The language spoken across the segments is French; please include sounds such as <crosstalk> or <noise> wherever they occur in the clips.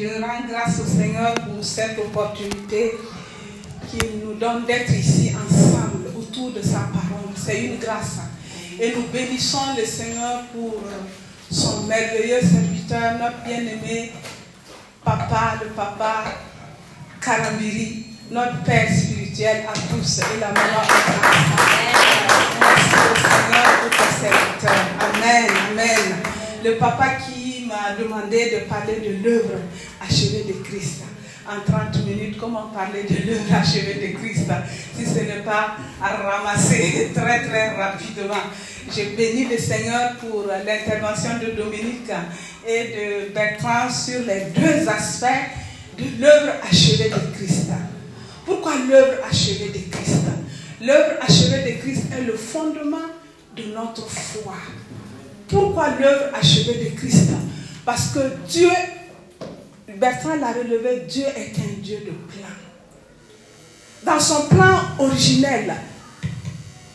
Je rends grâce au Seigneur pour cette opportunité qu'il nous donne d'être ici ensemble autour de sa parole. C'est une grâce. Et nous bénissons le Seigneur pour euh, son merveilleux serviteur, notre bien-aimé papa, le papa Karambiri, notre Père spirituel à tous et la maman Merci au Seigneur pour ton serviteur. Amen, amen. Le papa qui m'a demandé de parler de l'œuvre achevée de Christ. En 30 minutes, comment parler de l'œuvre achevée de Christ si ce n'est pas à ramasser <laughs> très très rapidement. Je bénis le Seigneur pour l'intervention de Dominique et de Bertrand sur les deux aspects de l'œuvre achevée de Christ. Pourquoi l'œuvre achevée de Christ? L'œuvre achevée de Christ est le fondement de notre foi. Pourquoi l'œuvre achevée de Christ? Parce que Dieu, Bertrand l'a relevé, Dieu est un Dieu de plan. Dans son plan originel,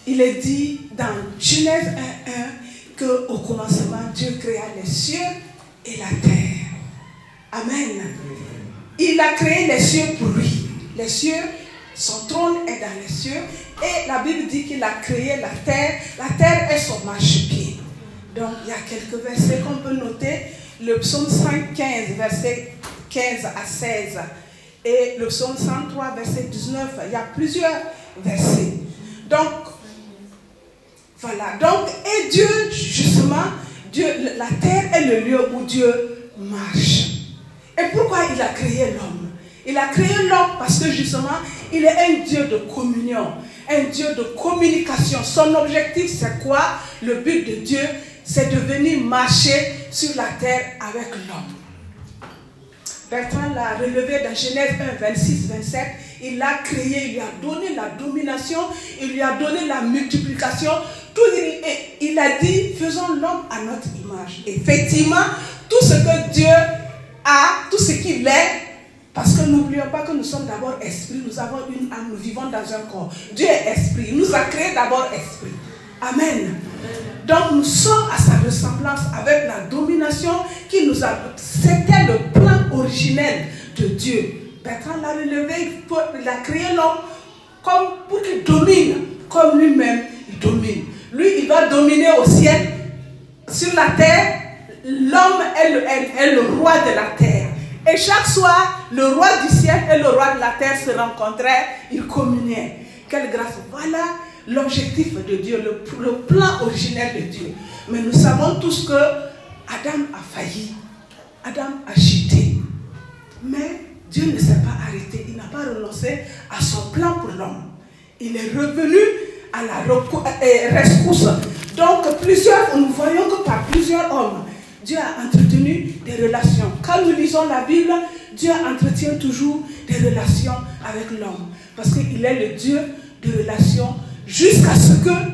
il est dit dans Genèse 1.1 qu'au commencement, Dieu créa les cieux et la terre. Amen. Il a créé les cieux pour lui. Les cieux, son trône est dans les cieux. Et la Bible dit qu'il a créé la terre. La terre est son marchepied. Donc, il y a quelques versets qu'on peut noter. Le psaume 115, verset 15 à 16. Et le psaume 103, verset 19. Il y a plusieurs versets. Donc, voilà. Donc, et Dieu, justement, Dieu, la terre est le lieu où Dieu marche. Et pourquoi il a créé l'homme? Il a créé l'homme parce que justement, il est un Dieu de communion, un Dieu de communication. Son objectif, c'est quoi? Le but de Dieu, c'est de venir marcher sur la terre avec l'homme. Bertrand l'a relevé dans Genèse 1, 26, 27. Il l'a créé, il lui a donné la domination, il lui a donné la multiplication. Tout, il, a dit, faisons l'homme à notre image. Effectivement, tout ce que Dieu a, tout ce qu'il est, parce que n'oublions pas que nous sommes d'abord esprit, nous avons une âme, nous vivons dans un corps. Dieu est esprit, il nous a créé d'abord esprit. Amen. Donc nous sommes à sa ressemblance avec la domination qui nous a... C'était le plan originel de Dieu. Bertrand l'a relevé, il a créé l'homme pour qu'il domine, comme lui-même il domine. Lui, il va dominer au ciel, sur la terre. L'homme est le, est le roi de la terre. Et chaque soir, le roi du ciel et le roi de la terre se rencontraient, ils communiaient. Quelle grâce. Voilà l'objectif de Dieu, le, plan originel de Dieu. Mais nous savons tous que Adam a failli. Adam a chuté. Mais Dieu ne s'est pas arrêté. Il n'a pas renoncé à son plan pour l'homme. Il est revenu à la rescousse. Donc, plusieurs, nous voyons que par plusieurs hommes, Dieu a entretenu des relations. Quand nous lisons la Bible, Dieu entretient toujours des relations avec l'homme. Parce qu'il est le Dieu de relations jusqu'à ce que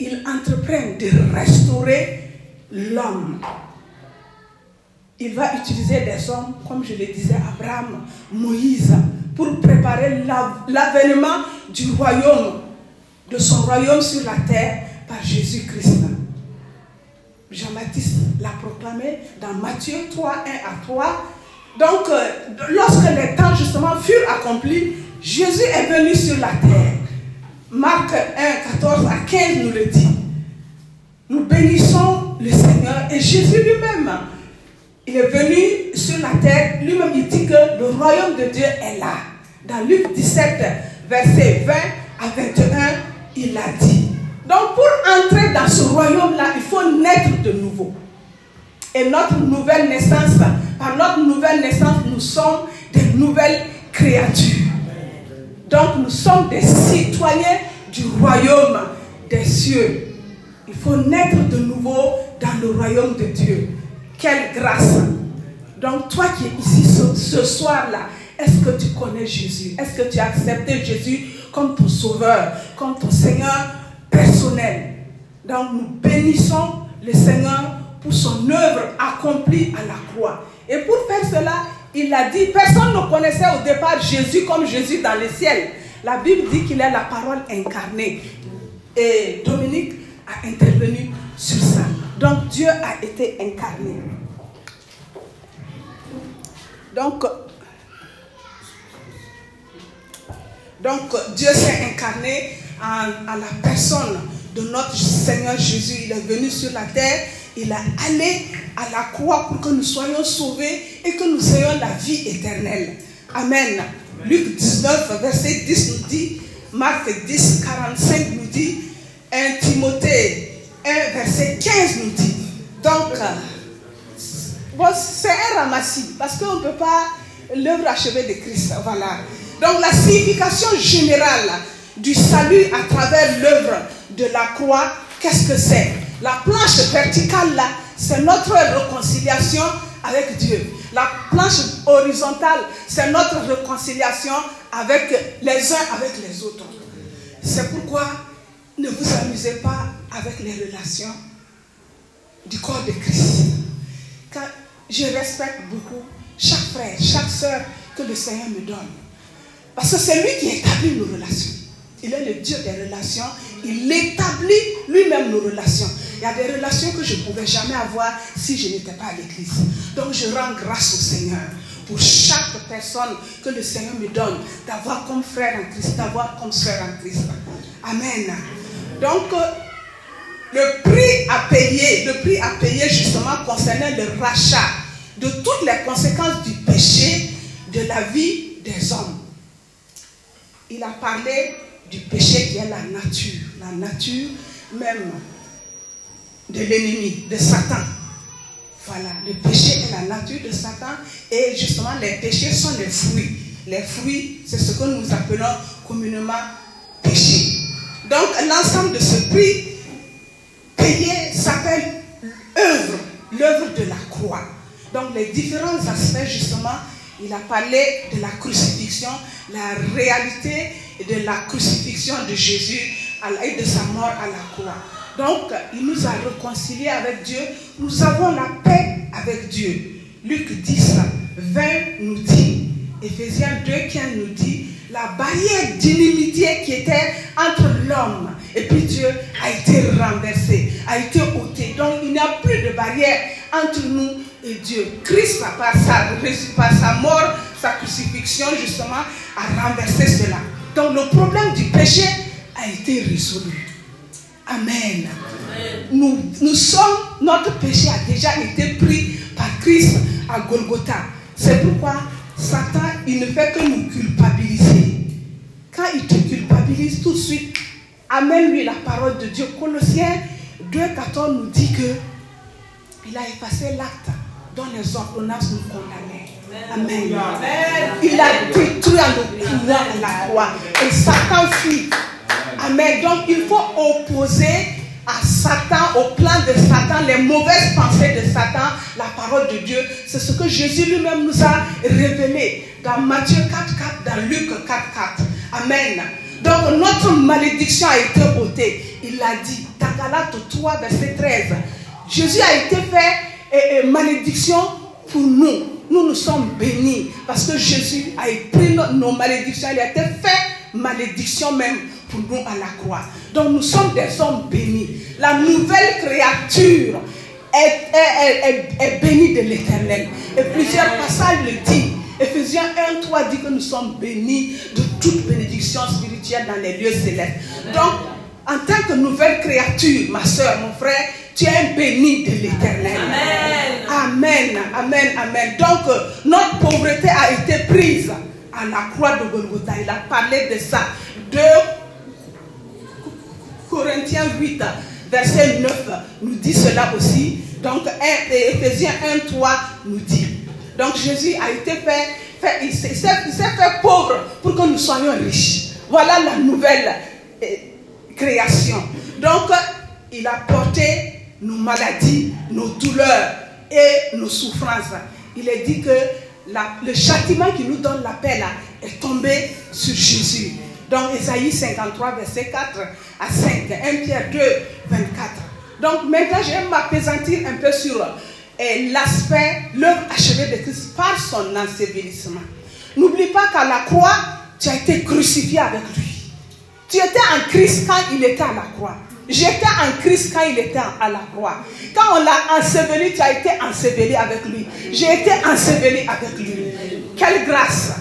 il entreprenne de restaurer l'homme. Il va utiliser des hommes, comme je le disais, Abraham, Moïse, pour préparer l'avènement du royaume, de son royaume sur la terre par Jésus-Christ. Jean-Baptiste l'a proclamé dans Matthieu 3, 1 à 3. Donc, euh, lorsque les temps justement furent accomplis, Jésus est venu sur la terre. Marc 1, 14 à 15 nous le dit. Nous bénissons le Seigneur et Jésus lui-même, il est venu sur la terre, lui-même il dit que le royaume de Dieu est là. Dans Luc 17, verset 20 à 21, il a dit. Donc pour entrer dans ce royaume-là, il faut naître de nouveau. Et notre nouvelle naissance, par notre nouvelle naissance, nous sommes des nouvelles créatures. Donc nous sommes des citoyens du royaume des cieux. Il faut naître de nouveau dans le royaume de Dieu. Quelle grâce. Donc toi qui es ici ce, soir-là, est-ce que tu connais Jésus? Est-ce que tu as accepté Jésus comme ton sauveur, comme ton Seigneur personnel? Donc nous bénissons le Seigneur pour son œuvre accomplie à la croix. Et pour faire cela, il a dit, personne ne connaissait au départ Jésus comme Jésus dans le ciel. La Bible dit qu'il est la parole incarnée. Et Dominique a intervenu sur ça. Donc Dieu a été incarné. Donc, Dieu s'est incarné en, en la personne de notre Seigneur Jésus. Il est venu sur la terre, il est allé à la croix pour que nous soyons sauvés et que nous ayons la vie éternelle. Amen. Luc 19, verset 10 nous dit, Marc 10, 45 nous dit, 1 Timothée 1, verset 15 nous dit. Donc, c'est un ramassis parce qu'on ne peut pas l'œuvre achevée de Christ. Voilà. Donc, la signification générale du salut à travers l'œuvre de la croix, qu'est-ce que c'est? La planche verticale, là, c'est notre réconciliation avec Dieu. La planche horizontale, c'est notre réconciliation avec les uns avec les autres. C'est pourquoi ne vous amusez pas avec les relations du corps de Christ. Car je respecte beaucoup chaque frère, chaque soeur que le Seigneur me donne. Parce que c'est lui qui établit nos relations. Il est le Dieu des relations. Il établit lui-même nos relations. Il y a des relations que je ne pouvais jamais avoir si je n'étais pas à l'église. Donc je rends grâce au Seigneur pour chaque personne que le Seigneur me donne, d'avoir comme frère en Christ, d'avoir comme soeur en Christ. Amen. Donc, le prix à payer, le prix à payer justement concernait le rachat de toutes les conséquences du péché de la vie des hommes. Il a parlé du péché qui est la nature, la nature même de l'ennemi, de Satan. Voilà, le péché est la nature de Satan et justement les péchés sont les fruits. Les fruits, c'est ce que nous appelons communément péché. Donc l'ensemble de ce prix payé s'appelle œuvre, l'œuvre de la croix. Donc les différents aspects justement, il a parlé de la crucifixion, la réalité de la crucifixion de Jésus et de sa mort à la croix. Donc, il nous a réconciliés avec Dieu. Nous avons la paix avec Dieu. Luc 10, 20 nous dit, Ephésiens 2, 15 nous dit, la barrière d'inimitié qui était entre l'homme et puis Dieu a été renversée, a été ôtée. Donc, il n'y a plus de barrière entre nous et Dieu. Christ, par sa, par sa mort, sa crucifixion, justement, a renversé cela. Donc, le problème du péché a été résolu. Amen. Nous, nous sommes, notre péché a déjà été pris par Christ à Golgotha. C'est pourquoi Satan, il ne fait que nous culpabiliser. Quand il te culpabilise tout de suite, amène-lui la parole de Dieu. Colossiens 2,14 nous dit que il a effacé l'acte dont les ordonnances nous condamnaient. Amen. Il a détruit à nos à la croix. Et Satan fuit. Amen. Donc il faut opposer à Satan, au plan de Satan, les mauvaises pensées de Satan, la parole de Dieu. C'est ce que Jésus lui-même nous a révélé dans Matthieu 4, 4, dans Luc 4, 4. Amen. Donc notre malédiction a été ôtée. Il l'a dit dans Galate 3, verset 13. Jésus a été fait et, malédiction pour nous. Nous nous sommes bénis parce que Jésus a pris nos malédictions. Il a été fait malédiction même pour nous à la croix. Donc nous sommes des hommes bénis. La nouvelle créature est, est, bénie de l'éternel. Et plusieurs passages le disent. Ephésiens 1, 3 dit que nous sommes bénis de toute bénédiction spirituelle dans les lieux célestes. Donc, en tant que nouvelle créature, ma soeur, mon frère, tu es béni de l'éternel. Amen. Amen, amen, amen. Donc, notre pauvreté a été prise à la croix de Golgotha. Il a parlé de ça. De Corinthiens 8, verset 9 nous dit cela aussi. Donc, Ephésiens 1, 3 nous dit. Donc, Jésus a été fait, pauvre pour que nous soyons riches. Voilà la nouvelle eh, création. Donc, il a porté nos maladies, nos douleurs et nos souffrances. Il est dit que le châtiment qui nous donne la paix est tombé sur Jésus. Donc, Esaïe 53, verset 4 à 5, 1 Pierre 2, 24. Donc, maintenant, je vais un peu sur eh, l'aspect, l'œuvre achevée de Christ par son ensevelissement. N'oublie pas qu'à la croix, tu as été crucifié avec lui. Tu étais en Christ quand il était à la croix. J'étais en Christ quand il était à la croix. Quand on l'a enseveli, tu as été enseveli avec lui. J'ai été enseveli avec lui. Quelle grâce.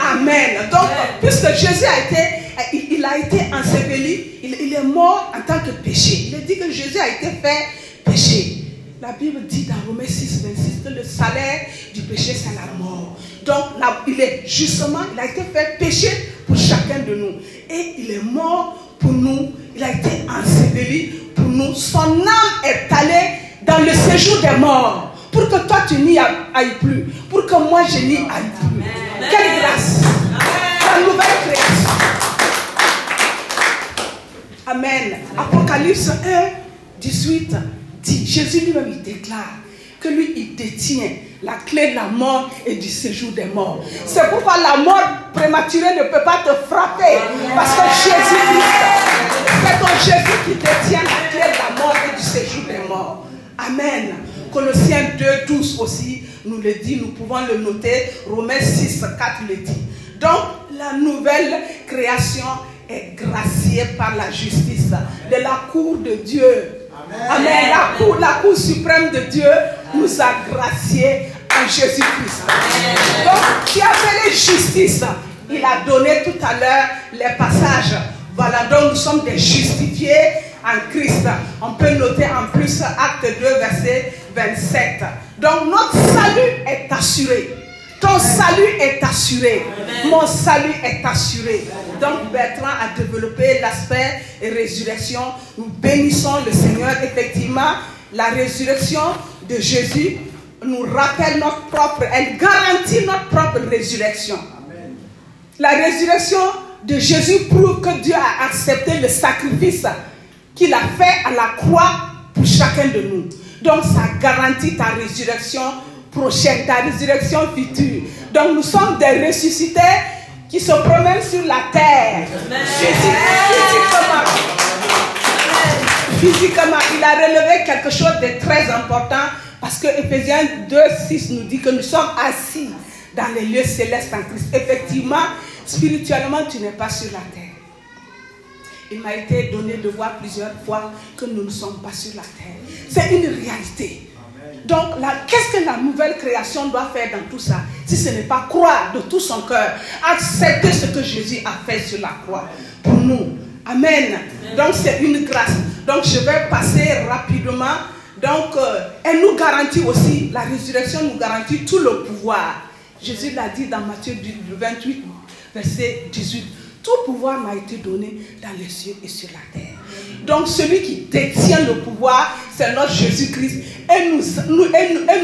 Amen. Donc, puisque Jésus a été, il, a été enseveli, il, est mort en tant que péché. Il a dit que Jésus a été fait péché. La Bible dit dans Romains 6, 26 que le salaire du péché, c'est la mort. Donc, là, il est justement, il a été fait péché pour chacun de nous. Et il est mort pour nous. Il a été enseveli pour nous. Son âme est allée dans le séjour des morts. Pour que toi, tu n'y ailles plus. Pour que moi, je n'y aille plus. Quelle grâce. La nouvelle création. Amen. Apocalypse 1, 18 dit, Jésus lui-même, il déclare que lui, il détient la clé de la mort et du séjour des morts. C'est pourquoi la mort prématurée ne peut pas te frapper. Parce que Jésus-Christ, c'est ton Jésus qui détient la clé de la mort et du séjour des morts. Amen. Colossiens 2, 12 aussi nous le dit, nous pouvons le noter. Romains 6, 4 le dit. Donc, la nouvelle création est graciée par la justice de la cour de Dieu Amen. La, cour, la cour suprême de Dieu nous a graciés en Jésus-Christ. Donc, qui a fait justice, il a donné tout à l'heure les passages. Voilà, donc nous sommes des justifiés en Christ. On peut noter en plus acte 2, verset 27. Donc notre salut est assuré. Ton salut est assuré. Mon salut est assuré. Donc Bertrand a développé l'aspect résurrection. Nous bénissons le Seigneur. Effectivement, la résurrection de Jésus nous rappelle notre propre, elle garantit notre propre résurrection. La résurrection de Jésus prouve que Dieu a accepté le sacrifice qu'il a fait à la croix pour chacun de nous. Donc ça garantit ta résurrection prochaine, ta résurrection future. Donc nous sommes des ressuscités qui se promènent sur la terre. Physiquement. Physiquement, il a relevé quelque chose de très important parce que Ephésiens 2, 6 nous dit que nous sommes assis dans les lieux célestes en Christ. Effectivement, spirituellement, tu n'es pas sur la terre. Il m'a été donné de voir plusieurs fois que nous ne sommes pas sur la terre. C'est une réalité. Donc, qu'est-ce que la nouvelle création doit faire dans tout ça Si ce n'est pas croire de tout son cœur, accepter ce que Jésus a fait sur la croix pour nous? Amen. Donc, c'est une grâce. Donc, je vais passer rapidement. Donc, euh, elle nous garantit aussi, la résurrection nous garantit tout le pouvoir. Jésus l'a dit dans Matthieu 28, verset 18. Tout pouvoir m'a été donné dans les cieux et sur la terre. Donc celui qui détient le pouvoir, c'est notre Jésus-Christ. Et nous, nous,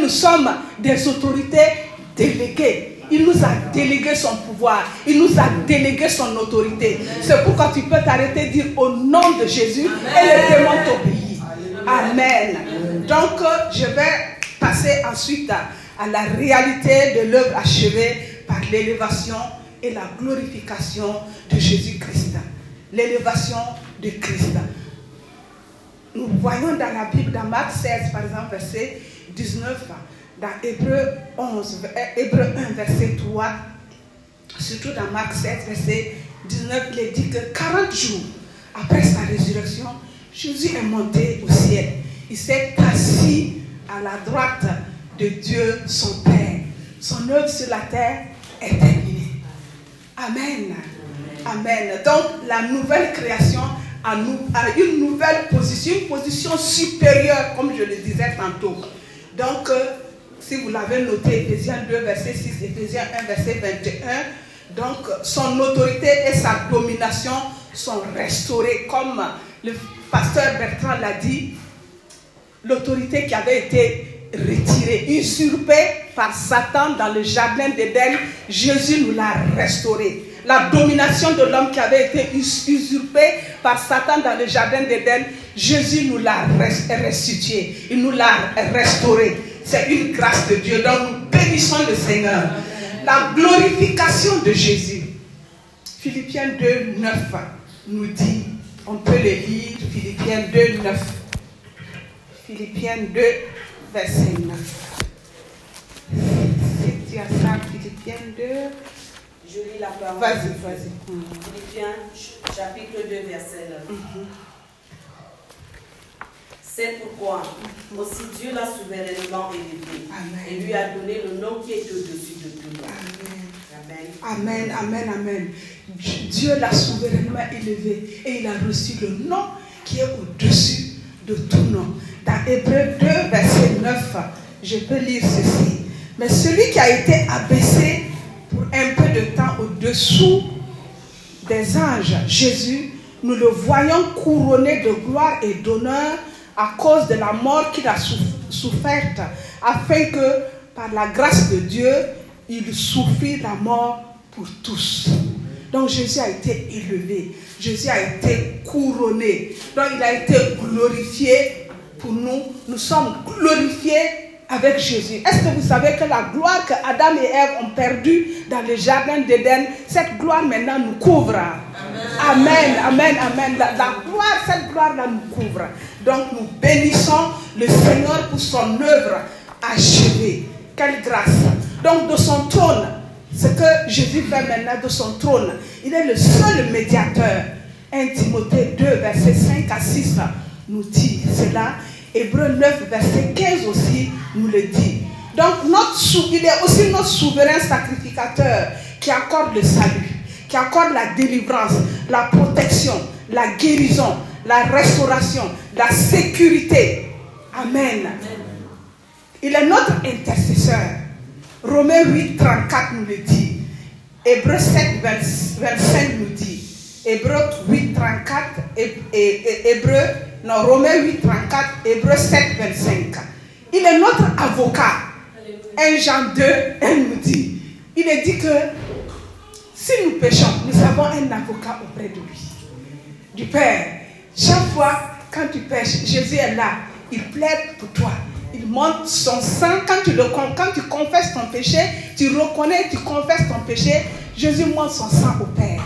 nous sommes des autorités déléguées. Il nous a délégué son pouvoir. Il nous a délégué son autorité. C'est pourquoi tu peux t'arrêter et dire au nom de Jésus et les démons t'obéissent. Amen. Donc, je vais passer ensuite à, à la réalité de l'œuvre achevée par l'élévation et la glorification de Jésus-Christ. L'élévation de Christ. Nous voyons dans la Bible, dans Marc 16, par exemple, verset 19, dans Hébreu 11, Hébreu 1, verset 3, surtout dans Marc 7, verset 19, il est dit que 40 jours après sa résurrection, Jésus est monté au ciel. Il s'est assis à la droite de Dieu, son Père. Son œuvre sur la terre terminée. Amen. Amen. Donc la nouvelle création a, une nouvelle position, une position supérieure, comme je le disais tantôt. Donc, euh, si vous l'avez noté, Ephésiens 2, verset 6, Ephésiens 1, verset 21, donc son autorité et sa domination sont restaurées, comme le pasteur Bertrand l'a dit, l'autorité qui avait été retirée, usurpée par Satan dans le jardin d'Éden, Jésus nous l'a restauré. La domination de l'homme qui avait été usurpée par Satan dans le jardin d'Éden, Jésus nous l'a restitué. Il nous l'a restauré. C'est une grâce de Dieu. Donc nous bénissons le Seigneur. La glorification de Jésus. Philippiens 2, 9 nous dit, on peut le lire, Philippiens 2, 9. Philippiens 2, verset 9 tu as ça, Philippiens 2. Je lis la parole. Vas-y, vas-y. Philippiens chapitre 2, verset 9. C'est pourquoi aussi Dieu l'a souverainement élevé Amen. et lui a donné le nom qui est au-dessus de tout nom. Amen. Amen, amen, amen. Dieu l'a souverainement élevé et il a reçu le nom qui est au-dessus de tout nom. Dans Hébreu 2, verset 9, je peux lire ceci. Mais celui qui a été abaissé pour un peu de temps au-dessous des anges, Jésus, nous le voyons couronné de gloire et d'honneur à cause de la mort qu'il a sou- soufferte, afin que par la grâce de Dieu, il souffrit la mort pour tous. Donc Jésus a été élevé, Jésus a été couronné, donc il a été glorifié pour nous. Nous sommes glorifiés avec Jésus. Est-ce que vous savez que la gloire que Adam et Ève ont perdue dans le jardin d'Éden, cette gloire maintenant nous couvre. Amen, amen, amen. La, gloire, cette gloire-là nous couvre. Donc nous bénissons le Seigneur pour son œuvre achevée. Quelle grâce. Donc de son trône, ce que Jésus fait maintenant de son trône, il est le seul médiateur. 1 Timothée 2, verset 5 à 6 nous dit cela. Hébreu 9, verset 15 aussi nous le dit. Donc notre, il est aussi notre souverain sacrificateur qui accorde le salut, qui accorde la délivrance, la protection, la guérison, la restauration, la sécurité. Amen. Il est notre intercesseur. Romains 8, 34 nous le dit. Hébreu 7, 20 25 nous dit. Hébreu 8, 34, et, et- et- Hébreu, non, Romains 8, 34, Hébreu 7, 25. Il est notre avocat. 1 Jean 2, 1 nous dit. Il est dit que si nous péchons, nous avons un avocat auprès de lui du Père. Chaque fois, quand tu pêches, Jésus est là. Il plaide pour toi. Il montre son sang. Quand tu, le, quand tu confesses ton péché, tu reconnais, tu confesses ton péché, Jésus montre son sang au Père.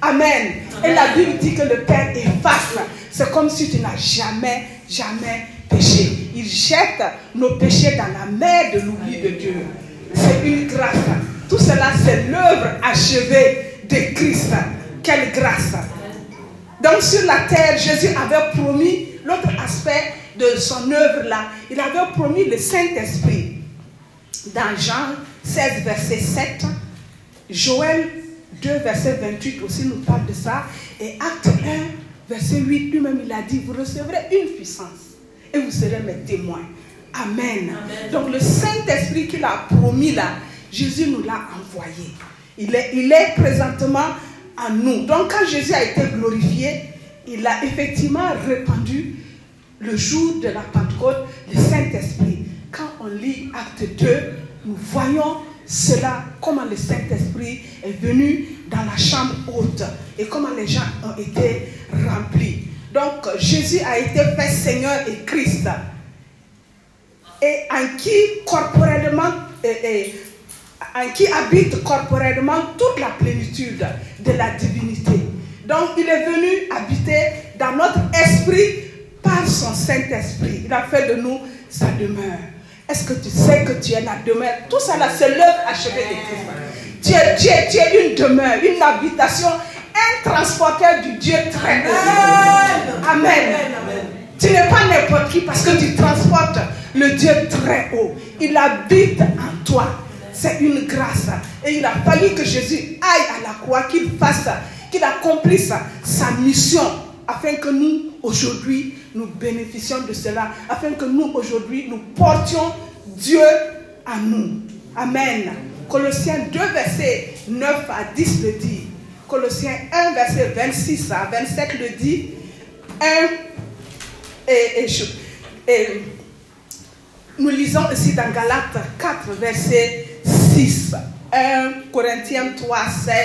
Amen. Et la Bible dit que le Père efface. C'est comme si tu n'as jamais, jamais péché. Il jette nos péchés dans la mer de l'oubli de Dieu. C'est une grâce. Tout cela, c'est l'œuvre achevée de Christ. Quelle grâce. Donc sur la terre, Jésus avait promis l'autre aspect de son œuvre là. Il avait promis le Saint-Esprit. Dans Jean 16, verset 7, Joël 2, verset 28 aussi nous parle de ça. Et Acte 1, verset 8, lui-même il a dit, vous recevrez une puissance et vous serez mes témoins. Amen. Donc le Saint-Esprit qu'il a promis là, Jésus nous l'a envoyé. Il est, il est présentement en nous. Donc quand Jésus a été glorifié, il a effectivement répandu le jour de la Pentecôte le Saint-Esprit. Quand on lit Acte 2, nous voyons cela, comment le Saint-Esprit est venu dans la chambre haute et comment les gens ont été remplis. Donc Jésus a été fait Seigneur et Christ et en qui corporellement, en qui habite corporellement toute la plénitude de la divinité. Donc il est venu habiter dans notre esprit par son Saint-Esprit. Il a fait de nous sa demeure. Est-ce que tu sais que tu es la demeure? Tout ça c'est l'œuvre achevée de Christ. Tu es, tu, es, tu es une demeure, une habitation, un transporteur du Dieu très haut. Amen. Tu n'es pas n'importe qui parce que tu transportes le Dieu très haut. Il habite en toi. C'est une grâce. Et il a fallu que Jésus aille à la croix, qu'il fasse, qu'il accomplisse sa mission, afin que nous, aujourd'hui, nous bénéficions de cela, afin que nous, aujourd'hui, nous portions Dieu à nous. Amen. Colossiens 2, versets 9 à 10 le dit. Colossiens 1, verset 26 à 27 le dit. 1 et, et je- et nous lisons aussi dans Galates 4, verset 6, 1 Corinthiens 3, 16,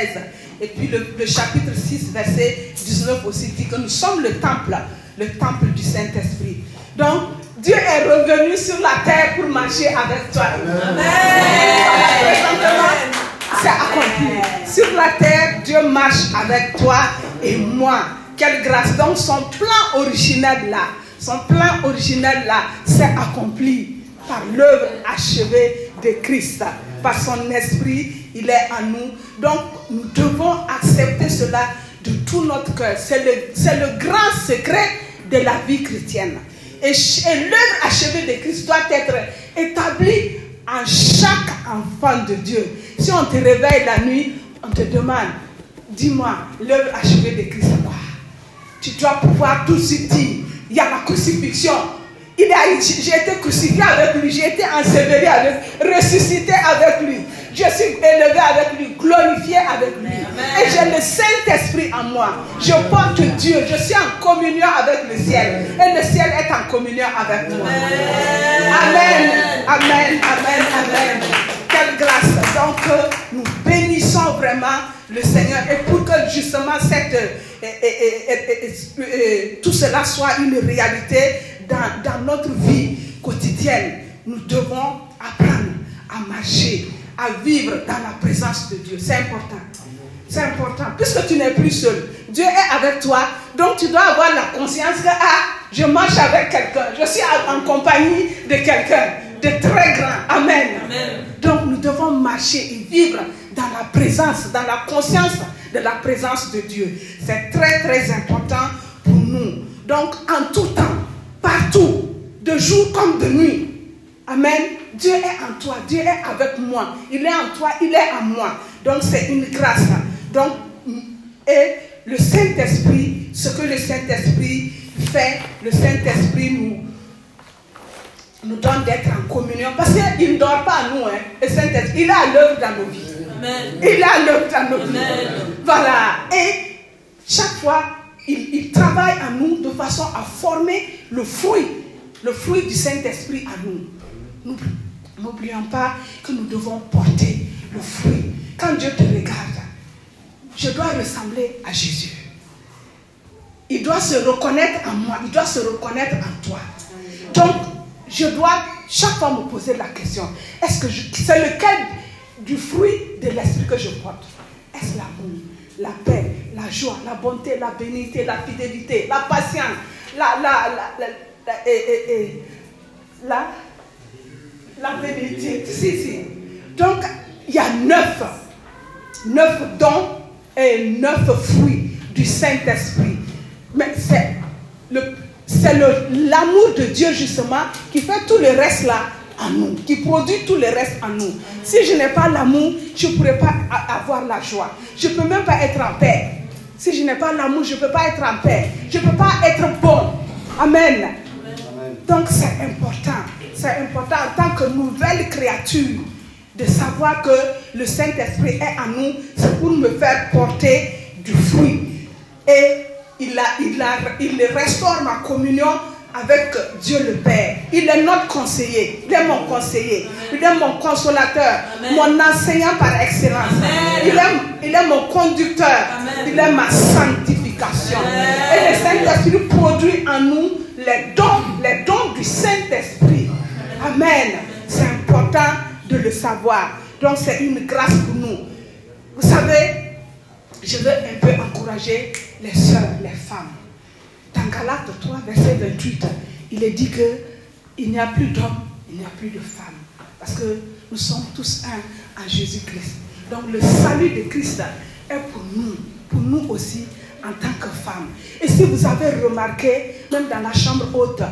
et puis le, le chapitre 6, verset 19 aussi dit que nous sommes le temple, le temple du Saint-Esprit. Donc, Dieu est revenu sur la terre pour marcher avec toi. C'est accompli. Sur la terre, Dieu marche avec toi et moi. Quelle grâce. Donc son plan originel là, son plan originel là, c'est accompli par l'œuvre achevée de Christ. Par son esprit, il est en nous. Donc nous devons accepter cela de tout notre cœur. C'est le, c'est le grand secret de la vie chrétienne. Et, l'œuvre achevée de Christ doit être établie en chaque enfant de Dieu. Si on te réveille la nuit, on te demande, dis-moi, l'œuvre achevée de Christ, quoi? Tu dois pouvoir tout de suite dire, il y a la crucifixion, j'ai été crucifié avec lui, j'ai été enseveli avec lui, ressuscité avec lui. Je suis élevé avec lui, glorifié avec lui. Et j'ai le Saint-Esprit en moi. Je porte Dieu, je suis en communion avec le ciel. Et le ciel est en communion avec moi. Amen, amen, amen, amen. Quelle grâce. Donc, euh, nous bénissons vraiment le Seigneur. Et pour que justement cette, euh, euh, tout cela soit une réalité, dans, notre vie quotidienne, nous devons apprendre à marcher, à vivre dans la présence de Dieu. C'est important. C'est important. Puisque tu n'es plus seul, Dieu est avec toi. Donc tu dois avoir la conscience que ah, je marche avec quelqu'un. Je suis en compagnie de quelqu'un de très grand. Amen. Amen. Donc nous devons marcher et vivre dans la présence, dans la conscience de la présence de Dieu. C'est très très important pour nous. Donc en tout temps, partout, de jour comme de nuit. Amen. Dieu est en toi, Dieu est avec moi. Il est en toi, il est en moi. Donc c'est une grâce. Donc, et le Saint-Esprit, ce que le Saint-Esprit fait, le Saint-Esprit nous, nous donne d'être en communion. Parce qu'il ne dort pas à nous, hein, le Saint-Esprit. Il est à l'œuvre dans nos vies. Amen. Il est à l'œuvre dans nos vies. Voilà. Et chaque fois, il, travaille à nous de façon à former le fruit, le fruit du Saint-Esprit à nous. N'oublions pas que nous devons porter le fruit. Quand Dieu te regarde, je dois ressembler à Jésus. Il doit se reconnaître en moi, il doit se reconnaître en toi. Donc, je dois chaque fois me poser la question, est-ce que c'est lequel du fruit de l'esprit que je porte? Est-ce l'amour, la paix, la joie, la bonté, la bénité, la fidélité, la patience, la, la, la, la, la, bénédiction. Si, si. Donc, il y a neuf, neuf dons et neuf fruits du Saint-Esprit. Mais c'est le, c'est l'amour de Dieu justement qui fait tout le reste là en nous, qui produit tout le reste en nous. Si je n'ai pas l'amour, je ne pourrai pas avoir la joie. Je ne peux même pas être en paix. Si je n'ai pas l'amour, je ne peux pas être en paix. Je ne peux pas être bon. Amen. Donc c'est important. C'est important en tant que nouvelle créature de savoir que le Saint-Esprit est en nous. C'est pour me faire porter du fruit. Et il, a, il, a, il restaure ma communion avec Dieu le Père. Il est notre conseiller. Il est mon conseiller. Il est mon consolateur. Mon enseignant par excellence. Il est, il est, mon conducteur. Il est ma sanctification. Et le Saint-Esprit produit en nous les dons, les dons du Saint-Esprit. Amen. C'est important de le savoir. Donc c'est une grâce pour nous. Vous savez, je veux un peu encourager les soeurs, les femmes. Dans Galate 3, verset 28, il est dit qu'il n'y a plus d'hommes, il n'y a plus de femmes. Parce que nous sommes tous un en Jésus-Christ. Donc le salut de Christ est pour nous, pour nous aussi en tant que femmes. Et si vous avez remarqué, même dans la chambre haute,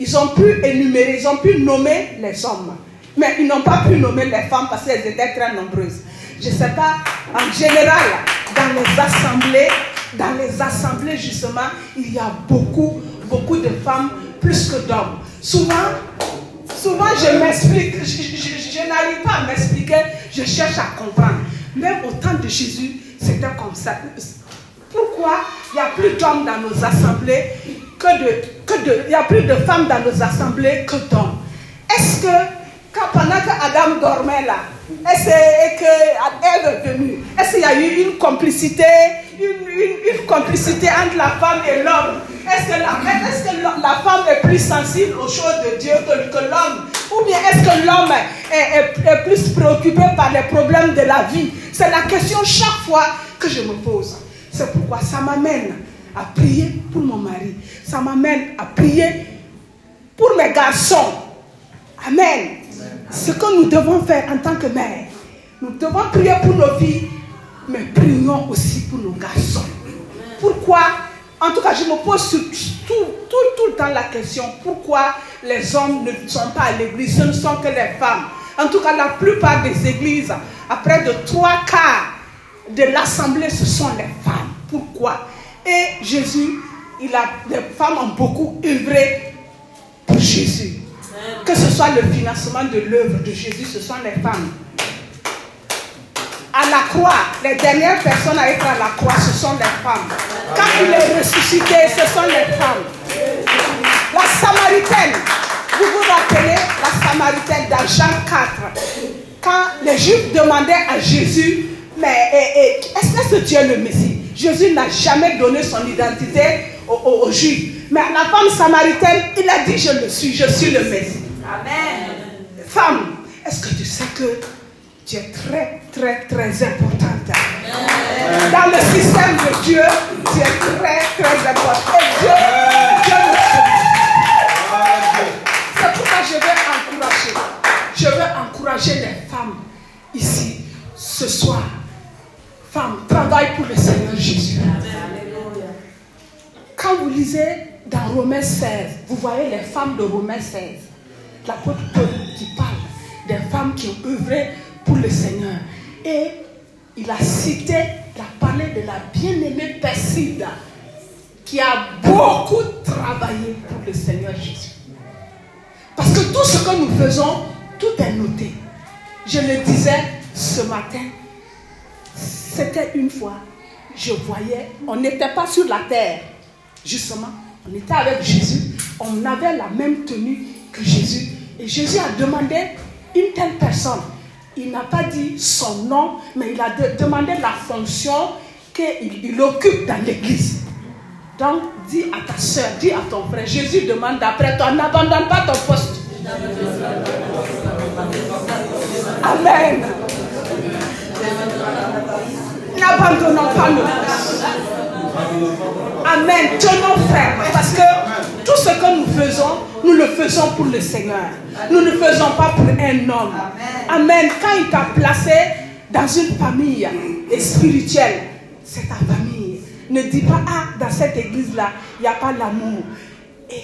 ils ont pu énumérer, ils ont pu nommer les hommes. Mais ils n'ont pas pu nommer les femmes parce qu'elles étaient très nombreuses. Je ne sais pas, en général, dans les assemblées, dans les assemblées, justement, il y a beaucoup, beaucoup de femmes plus que d'hommes. Souvent, souvent je m'explique, je, n'arrive pas à m'expliquer, je cherche à comprendre. Même au temps de Jésus, c'était comme ça. Pourquoi il n'y a plus d'hommes dans nos assemblées que de, que de, il y a plus de femmes dans nos assemblées que d'hommes. Est-ce que pendant que Adam dormait là, est-ce que est venue Est-ce qu'il y a eu une complicité, une, complicité entre la femme et l'homme? Est-ce que, la, femme est plus sensible aux choses de Dieu que, l'homme? Ou bien est-ce que l'homme est, plus préoccupé par les problèmes de la vie? C'est la question chaque fois que je me pose. C'est pourquoi ça m'amène à prier pour mon mari. Ça m'amène à prier pour mes garçons. Amen. Ce que nous devons faire en tant que mère, nous devons prier pour nos filles, mais prions aussi pour nos garçons. Pourquoi? En tout cas, je me pose tout, tout, le temps la question pourquoi les hommes ne sont pas à l'église, ce ne sont que les femmes. En tout cas, la plupart des églises, à près de trois quarts de l'assemblée, ce sont les femmes. Pourquoi? Et Jésus, il a, les femmes ont beaucoup œuvré pour Jésus. Que ce soit le financement de l'œuvre de Jésus, ce sont les femmes. À la croix, les dernières personnes à être à la croix, ce sont les femmes. Quand il est ressuscité, ce sont les femmes. La Samaritaine, vous vous rappelez la Samaritaine dans Jean 4, quand les Juifs demandaient à Jésus, mais est-ce que tu es le Messie? Jésus n'a jamais donné son identité aux, Juifs. Mais à la femme samaritaine, il a dit, je le suis, je suis le Messie. Amen. Femme, est-ce que tu sais que tu es très, très, très importante? Dans le système de Dieu, tu es très, très importante. Et Dieu, Dieu le C'est pourquoi je veux encourager. Je veux encourager les femmes ici, ce soir. Femmes, travaille pour le Seigneur Jésus. Quand vous lisez dans Romains 16, vous voyez les femmes de Romains 16. L'apôtre Paul qui parle des femmes qui ont œuvré pour le Seigneur. Et il a cité, il a parlé de la bien-aimée Persida qui a beaucoup travaillé pour le Seigneur Jésus. Parce que tout ce que nous faisons, tout est noté. Je le disais ce matin, c'était une fois, je voyais, on n'était pas sur la terre, justement, on était avec Jésus, on avait la même tenue que Jésus. Et Jésus a demandé une telle personne. Il n'a pas dit son nom, mais il a demandé la fonction qu'il occupe dans l'église. Donc, dis à ta soeur, dis à ton frère, Jésus demande d'après toi, n'abandonne pas ton poste. Amen. N'abandonnons pas nos postes. Amen. Tenons ferme. Parce que tout ce que nous faisons, nous le faisons pour le Seigneur. Nous ne faisons pas pour un homme. Amen. Quand il t'a placé dans une famille spirituelle, c'est ta famille. Ne dis pas, ah, dans cette église-là, il n'y a pas l'amour. Et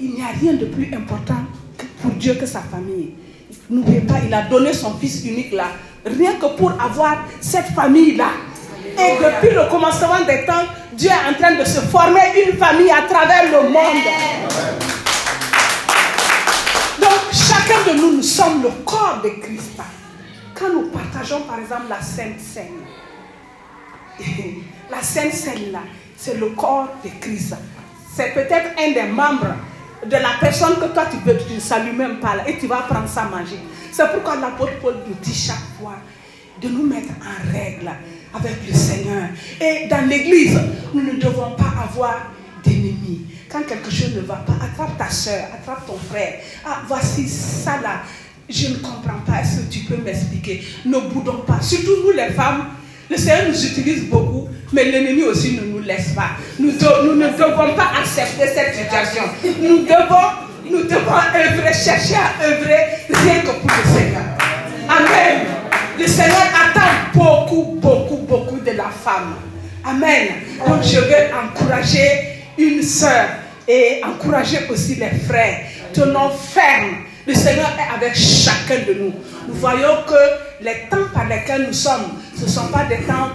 il n'y a rien de plus important pour Dieu que sa famille. N'oubliez pas, il a donné son fils unique là, rien que pour avoir cette famille-là. Et depuis le commencement des temps, Dieu est en train de se former une famille à travers le monde. Donc, chacun de nous, nous sommes le corps de Christ. Quand nous partageons, par exemple, la Sainte Seine, <laughs> la Sainte Seine, là, c'est le corps de Christ. C'est peut-être un des membres de la personne que toi tu ne tu salues même pas et tu vas prendre ça manger. C'est pourquoi l'apôtre Paul nous dit chaque fois de nous mettre en règle avec le Seigneur. Et dans l'église, nous ne devons pas avoir d'ennemis. Quand quelque chose ne va pas, attrape ta soeur, attrape ton frère. Ah, voici ça là. Je ne comprends pas. Est-ce que tu peux m'expliquer? Ne boudons pas. Surtout nous les femmes, le Seigneur nous utilise beaucoup, mais l'ennemi aussi ne nous laisse pas. Nous, ne devons pas accepter cette situation. Nous devons, nous devons œuvrer, chercher à œuvrer rien que pour le Seigneur. Amen. Le Seigneur attend beaucoup, beaucoup, beaucoup de la femme. Amen. Donc je vais encourager une sœur et encourager aussi les frères. Tenons ferme. Le Seigneur est avec chacun de nous. Nous voyons que les temps par lesquels nous sommes, ce ne sont pas des temps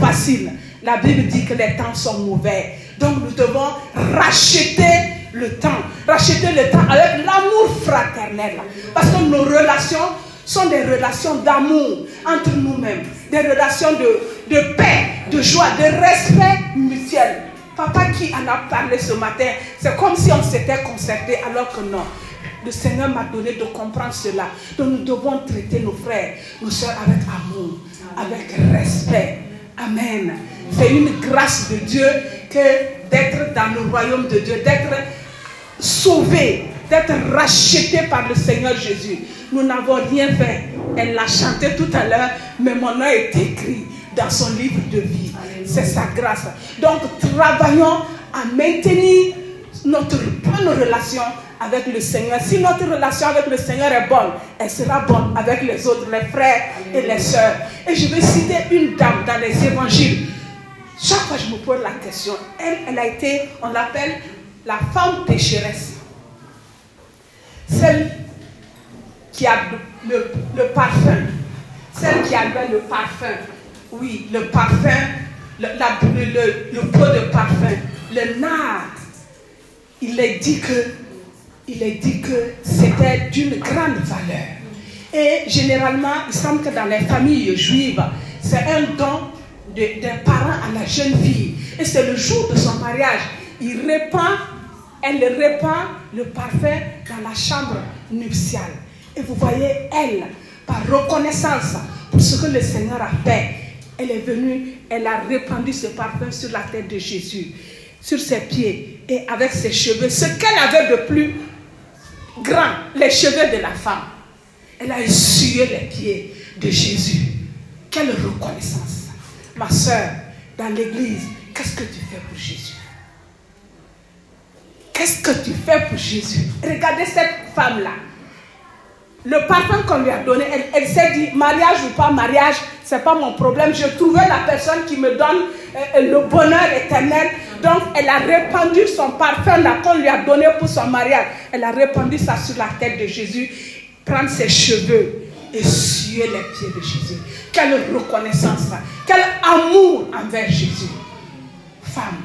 faciles. La Bible dit que les temps sont mauvais. Donc nous devons racheter le temps. Racheter le temps avec l'amour fraternel. Parce que nos relations sont des relations d'amour entre nous-mêmes, des relations de, de paix, de joie, de respect mutuel. Papa qui en a parlé ce matin, c'est comme si on s'était concerté alors que non. Le Seigneur m'a donné de comprendre cela. Donc nous devons traiter nos frères, nos soeurs avec amour, avec respect. Amen. C'est une grâce de Dieu que d'être dans le royaume de Dieu, d'être sauvé, d'être racheté par le Seigneur Jésus. Nous n'avons rien fait. Elle l'a chanté tout à l'heure, mais mon nom est écrit dans son livre de vie. C'est sa grâce. Donc, travaillons à maintenir notre bonne relation avec le Seigneur. Si notre relation avec le Seigneur est bonne, elle sera bonne avec les autres, les frères et les sœurs. Et je vais citer une dame dans les évangiles. chaque fois je me pose la question, elle, elle a été, on l'appelle la femme pécheresse. Celle qui a le, le, parfum, celle qui avait le parfum, oui, le parfum, le, le, le pot de parfum, le nard. Il est dit que, il est dit que c'était d'une grande valeur. Et généralement, il semble que dans les familles juives, c'est un don des parents à la jeune fille. Et c'est le jour de son mariage. Il répand, elle répand le parfum dans la chambre nuptiale. Et vous voyez, elle, par reconnaissance pour ce que le Seigneur a fait, elle est venue, elle a répandu ce parfum sur la tête de Jésus, sur ses pieds et avec ses cheveux. Ce qu'elle avait de plus grand, les cheveux de la femme. Elle a essuyé les pieds de Jésus. Quelle reconnaissance. Ma soeur, dans l'église, qu'est-ce que tu fais pour Jésus? Qu'est-ce que tu fais pour Jésus? Regardez cette femme-là. Le parfum qu'on lui a donné, elle, s'est dit, mariage ou pas mariage, ce n'est pas mon problème. Je trouvais la personne qui me donne euh, le bonheur éternel. Donc, elle a répandu son parfum là qu'on lui a donné pour son mariage. Elle a répandu ça sur la tête de Jésus. Prendre ses cheveux et suer les pieds de Jésus. Quelle reconnaissance, quel amour envers Jésus. Femme,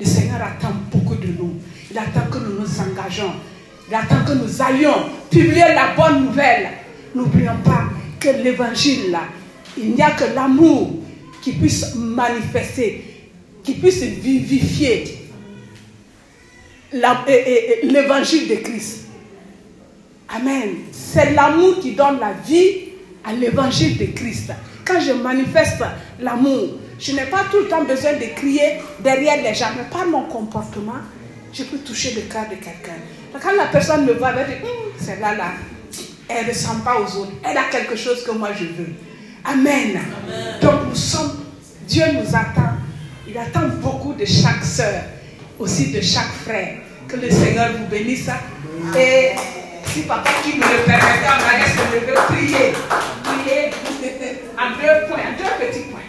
le Seigneur attend beaucoup de nous. Il attend que nous nous engageons. Il attend que nous allions publier la bonne nouvelle. N'oublions pas que l'évangile, il n'y a que l'amour qui puisse manifester, qui puisse vivifier l'évangile de Christ. Amen. C'est l'amour qui donne la vie à l'évangile de Christ. Quand je manifeste l'amour, je n'ai pas tout le temps besoin de crier derrière les gens, mais par mon comportement, je peux toucher le cœur de quelqu'un. Quand la personne me voit, elle va dire, hum, celle-là, là, elle ne ressemble pas aux autres. Elle a quelque chose que moi je veux. Amen. Donc nous sommes, Dieu nous attend. Il attend beaucoup de chaque sœur, aussi de chaque frère. Que le Seigneur vous bénisse. Et si papa qui me le permettait, on va se lever, prier. Prier en deux points, en deux petits points.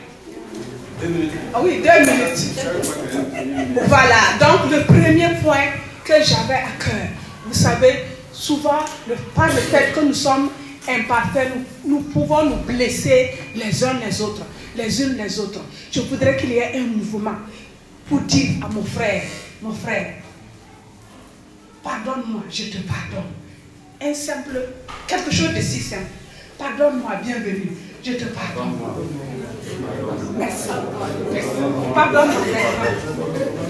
Deux minutes. Ah oui, deux minutes. Voilà, donc le premier point que j'avais à cœur, vous savez, souvent, le, par le fait que nous sommes imparfaits, nous, nous pouvons nous blesser les uns les autres, les unes les autres. Je voudrais qu'il y ait un mouvement pour dire à mon frère, mon frère, pardonne-moi, je te pardonne un simple, quelque chose de si simple. Pardonne-moi, bienvenue. Je te pardonne. Merci. Pardonne-moi.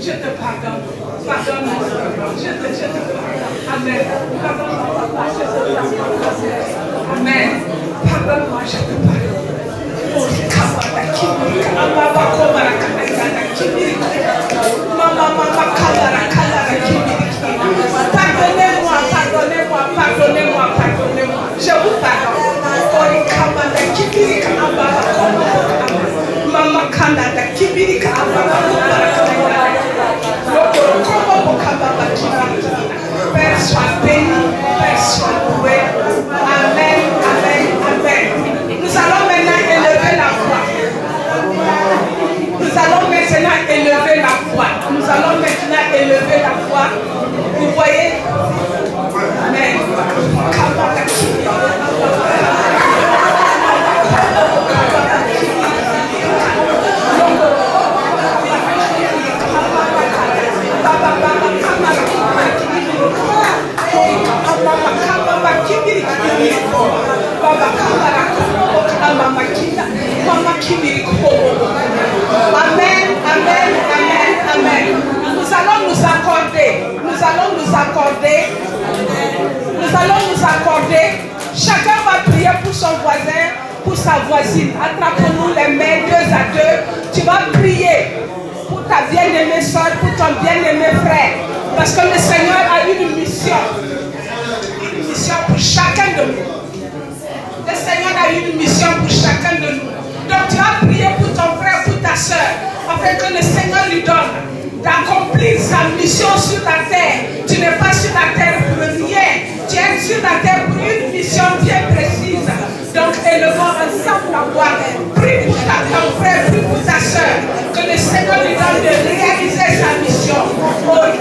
Je te pardonne. Pardonne-moi. Je te, je te pardonne. Amen. Pardonne-moi, papa. Je te pardonne. Amen. Pardonne-moi, je te pardonne. Oh. Mama kanda kibirika une mission pour chacun de nous. Donc tu as prié pour ton frère, pour ta soeur, afin que le Seigneur lui donne d'accomplir sa mission sur la terre. Tu n'es pas sur la terre pour rien. Tu es sur la terre pour une mission bien précise. Donc élevons ensemble la voix. Prie pour ton frère, prie pour ta soeur. Que le Seigneur lui donne de réaliser sa mission. Oh,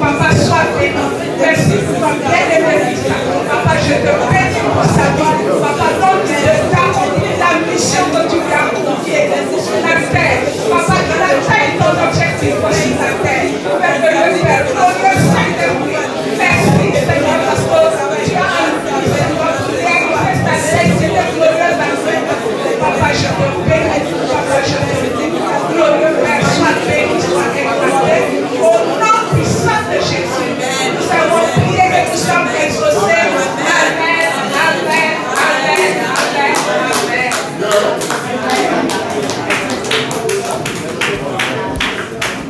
Papa, sois béni. Merci pour ma bien-aimée. Papa, je te bénis pour sa. Papa, donne-lui le temps, la mission que tu as la terre. Papa, la ton objectif pour la terre. Père le.